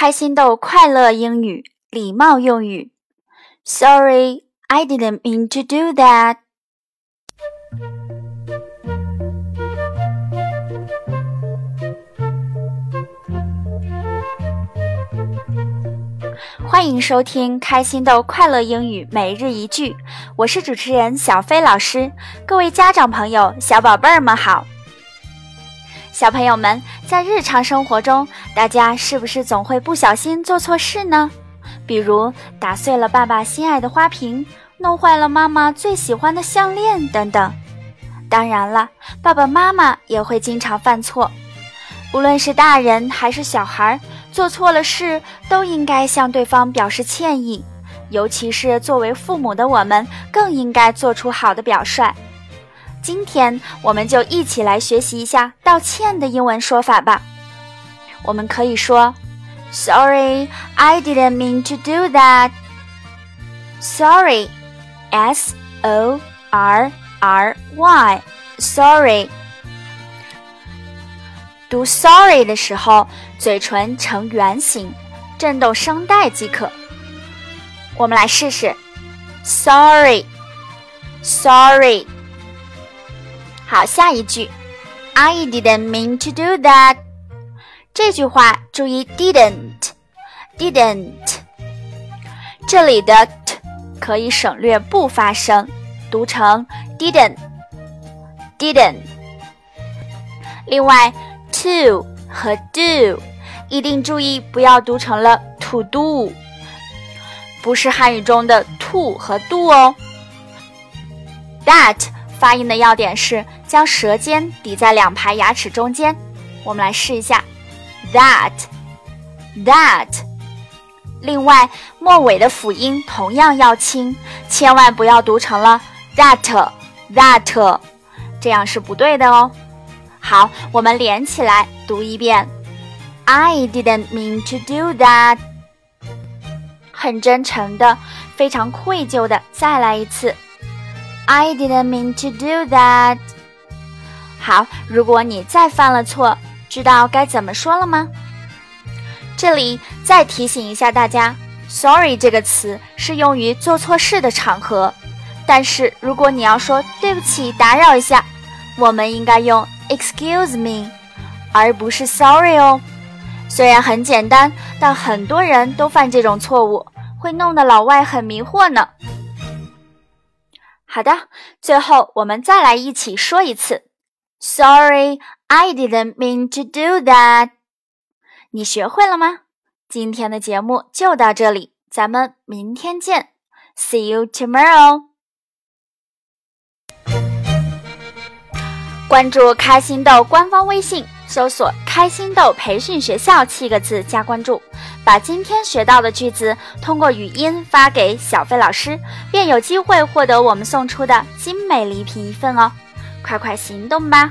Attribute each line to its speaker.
Speaker 1: 开心豆快乐英语礼貌用语。Sorry, I didn't mean to do that. 欢迎收听开心豆快乐英语每日一句，我是主持人小飞老师。各位家长朋友、小宝贝儿们好。小朋友们，在日常生活中，大家是不是总会不小心做错事呢？比如打碎了爸爸心爱的花瓶，弄坏了妈妈最喜欢的项链等等。当然了，爸爸妈妈也会经常犯错。无论是大人还是小孩，做错了事都应该向对方表示歉意。尤其是作为父母的我们，更应该做出好的表率。今天我们就一起来学习一下道歉的英文说法吧。我们可以说：“Sorry, I didn't mean to do that.” Sorry, S O R R Y, sorry. 读 sorry 的时候，嘴唇呈圆形，震动声带即可。我们来试试：Sorry, sorry. 好，下一句，I didn't mean to do that。这句话注意 didn't，didn't，这里的 t 可以省略不发声，读成 didn't，didn't。另外，to 和 do 一定注意不要读成了 to do，不是汉语中的 to 和 do 哦。That 发音的要点是。将舌尖抵在两排牙齿中间，我们来试一下，that，that。另外，末尾的辅音同样要轻，千万不要读成了 that，that，这样是不对的哦。好，我们连起来读一遍，I didn't mean to do that。很真诚的，非常愧疚的，再来一次，I didn't mean to do that。好，如果你再犯了错，知道该怎么说了吗？这里再提醒一下大家，“sorry” 这个词是用于做错事的场合，但是如果你要说“对不起，打扰一下”，我们应该用 “excuse me”，而不是 “sorry” 哦。虽然很简单，但很多人都犯这种错误，会弄得老外很迷惑呢。好的，最后我们再来一起说一次。Sorry, I didn't mean to do that. 你学会了吗？今天的节目就到这里，咱们明天见。See you tomorrow. 关注开心豆官方微信，搜索“开心豆培训学校”七个字加关注，把今天学到的句子通过语音发给小飞老师，便有机会获得我们送出的精美礼品一份哦。快快行动吧！